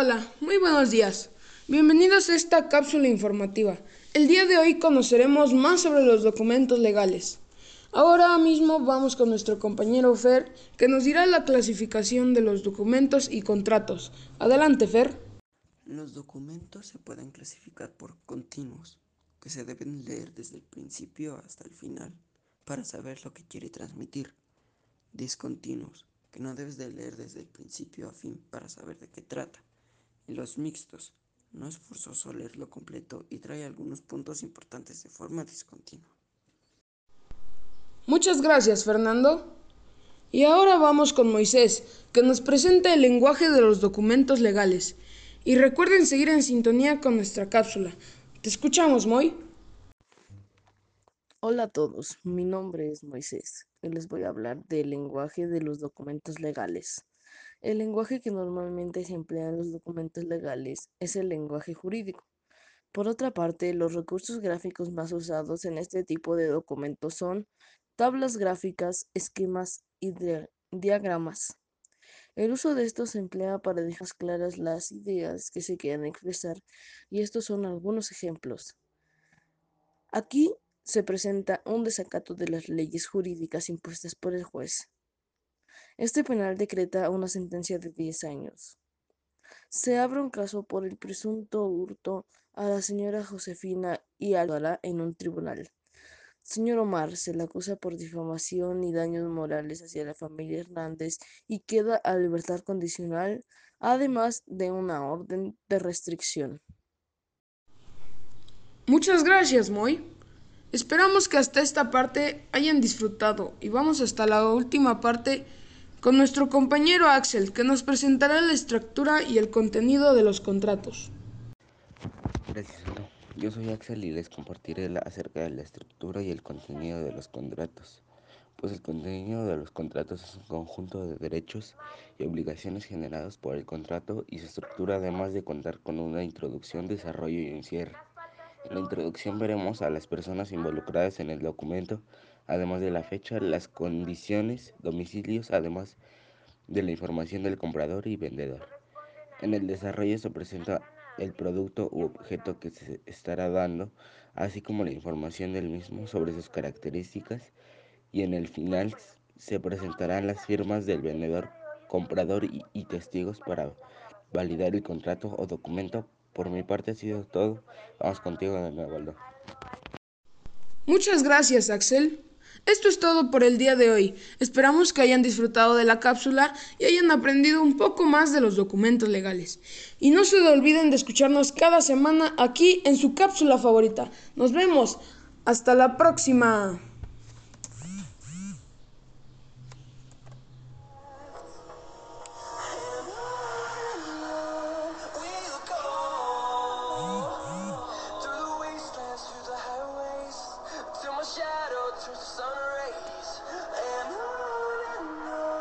Hola, muy buenos días. Bienvenidos a esta cápsula informativa. El día de hoy conoceremos más sobre los documentos legales. Ahora mismo vamos con nuestro compañero Fer, que nos dirá la clasificación de los documentos y contratos. Adelante, Fer. Los documentos se pueden clasificar por continuos, que se deben leer desde el principio hasta el final para saber lo que quiere transmitir. Discontinuos, que no debes de leer desde el principio a fin para saber de qué trata. Y los mixtos, no es forzoso leerlo completo y trae algunos puntos importantes de forma discontinua. Muchas gracias, Fernando. Y ahora vamos con Moisés, que nos presenta el lenguaje de los documentos legales. Y recuerden seguir en sintonía con nuestra cápsula. Te escuchamos, Moy. Hola a todos, mi nombre es Moisés y les voy a hablar del lenguaje de los documentos legales. El lenguaje que normalmente se emplea en los documentos legales es el lenguaje jurídico. Por otra parte, los recursos gráficos más usados en este tipo de documentos son tablas gráficas, esquemas y diagramas. El uso de estos se emplea para dejar claras las ideas que se quieren expresar y estos son algunos ejemplos. Aquí se presenta un desacato de las leyes jurídicas impuestas por el juez. Este penal decreta una sentencia de 10 años. Se abre un caso por el presunto hurto a la señora Josefina y Álvara en un tribunal. Señor Omar se le acusa por difamación y daños morales hacia la familia Hernández y queda a libertad condicional, además de una orden de restricción. Muchas gracias, Moy. Esperamos que hasta esta parte hayan disfrutado y vamos hasta la última parte con nuestro compañero Axel, que nos presentará la estructura y el contenido de los contratos. Gracias, yo soy Axel y les compartiré acerca de la estructura y el contenido de los contratos. Pues el contenido de los contratos es un conjunto de derechos y obligaciones generados por el contrato y su estructura además de contar con una introducción, desarrollo y un cierre. En la introducción veremos a las personas involucradas en el documento, además de la fecha, las condiciones, domicilios, además de la información del comprador y vendedor. En el desarrollo se presenta el producto u objeto que se estará dando, así como la información del mismo sobre sus características y en el final se presentarán las firmas del vendedor, comprador y, testigos para validar el contrato o documento. Por mi parte ha sido todo. Vamos contigo de nuevo, Aldo. Muchas gracias, Axel. Esto es todo por el día de hoy. Esperamos que hayan disfrutado de la cápsula y hayan aprendido un poco más de los documentos legales. Y no se olviden de escucharnos cada semana aquí en su cápsula favorita. Nos vemos. Hasta la próxima.